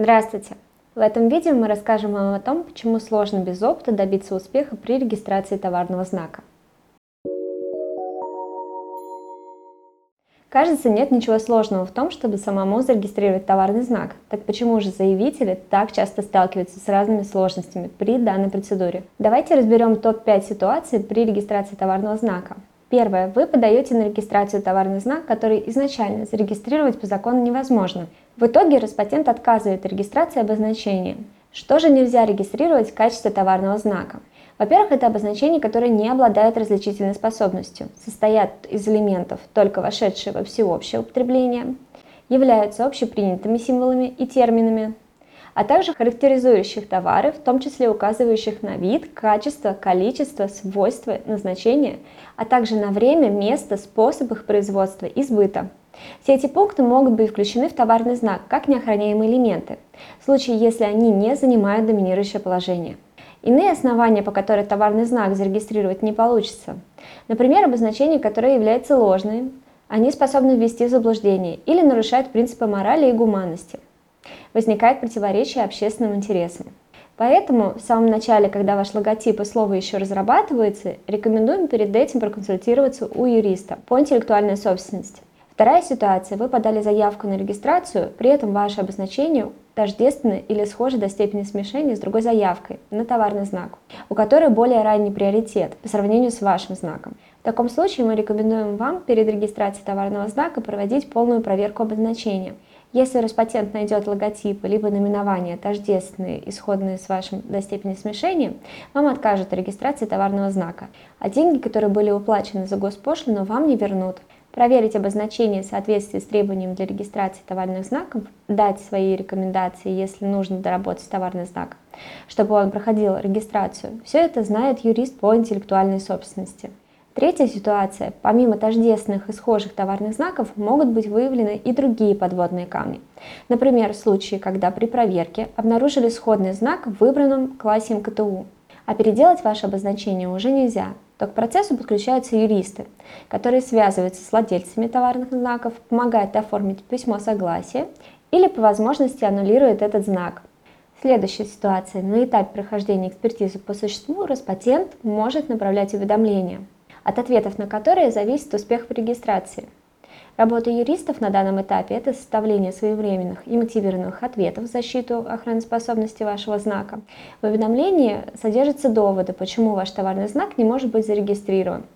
Здравствуйте! В этом видео мы расскажем вам о том, почему сложно без опыта добиться успеха при регистрации товарного знака. Кажется, нет ничего сложного в том, чтобы самому зарегистрировать товарный знак. Так почему же заявители так часто сталкиваются с разными сложностями при данной процедуре? Давайте разберем топ-5 ситуаций при регистрации товарного знака. Первое. Вы подаете на регистрацию товарный знак, который изначально зарегистрировать по закону невозможно. В итоге Роспатент отказывает регистрации обозначения. Что же нельзя регистрировать в качестве товарного знака? Во-первых, это обозначения, которые не обладают различительной способностью, состоят из элементов, только вошедшие во всеобщее употребление, являются общепринятыми символами и терминами, а также характеризующих товары, в том числе указывающих на вид, качество, количество, свойства, назначение, а также на время, место, способ их производства и сбыта. Все эти пункты могут быть включены в товарный знак как неохраняемые элементы, в случае, если они не занимают доминирующее положение. Иные основания, по которым товарный знак зарегистрировать не получится. Например, обозначения, которые являются ложными, они способны ввести в заблуждение или нарушают принципы морали и гуманности возникает противоречие общественным интересам. Поэтому в самом начале, когда ваш логотип и слово еще разрабатывается, рекомендуем перед этим проконсультироваться у юриста по интеллектуальной собственности. Вторая ситуация. Вы подали заявку на регистрацию, при этом ваше обозначение тождественно или схоже до степени смешения с другой заявкой на товарный знак, у которой более ранний приоритет по сравнению с вашим знаком. В таком случае мы рекомендуем вам перед регистрацией товарного знака проводить полную проверку обозначения – если Роспатент найдет логотипы либо наименования тождественные, исходные с вашим до степени смешения, вам откажут регистрации товарного знака, а деньги, которые были уплачены за госпошлину, вам не вернут. Проверить обозначение в соответствии с требованием для регистрации товарных знаков, дать свои рекомендации, если нужно доработать товарный знак, чтобы он проходил регистрацию. Все это знает юрист по интеллектуальной собственности. Третья ситуация. Помимо тождественных и схожих товарных знаков могут быть выявлены и другие подводные камни. Например, в случае, когда при проверке обнаружили сходный знак в выбранном классе МКТУ. А переделать ваше обозначение уже нельзя, то к процессу подключаются юристы, которые связываются с владельцами товарных знаков, помогают оформить письмо согласия или по возможности аннулируют этот знак. Следующая ситуация. На этапе прохождения экспертизы по существу Роспатент может направлять уведомления – от ответов на которые зависит успех в регистрации. Работа юристов на данном этапе – это составление своевременных и мотивированных ответов в защиту охраноспособности вашего знака. В уведомлении содержатся доводы, почему ваш товарный знак не может быть зарегистрирован.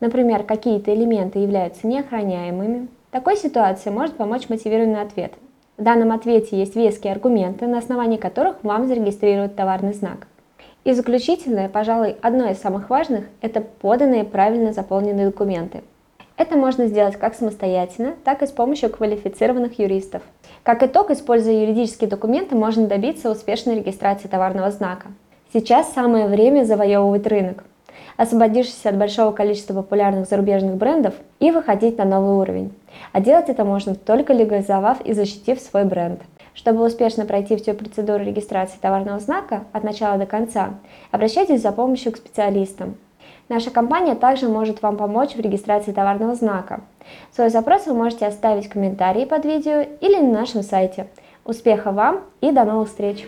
Например, какие-то элементы являются неохраняемыми. Такой ситуации может помочь мотивированный ответ. В данном ответе есть веские аргументы, на основании которых вам зарегистрировать товарный знак. И заключительное, пожалуй, одно из самых важных – это поданные правильно заполненные документы. Это можно сделать как самостоятельно, так и с помощью квалифицированных юристов. Как итог, используя юридические документы, можно добиться успешной регистрации товарного знака. Сейчас самое время завоевывать рынок, освободившись от большого количества популярных зарубежных брендов и выходить на новый уровень. А делать это можно только легализовав и защитив свой бренд. Чтобы успешно пройти всю процедуру регистрации товарного знака от начала до конца, обращайтесь за помощью к специалистам. Наша компания также может вам помочь в регистрации товарного знака. Свой запрос вы можете оставить в комментарии под видео или на нашем сайте. Успеха вам и до новых встреч!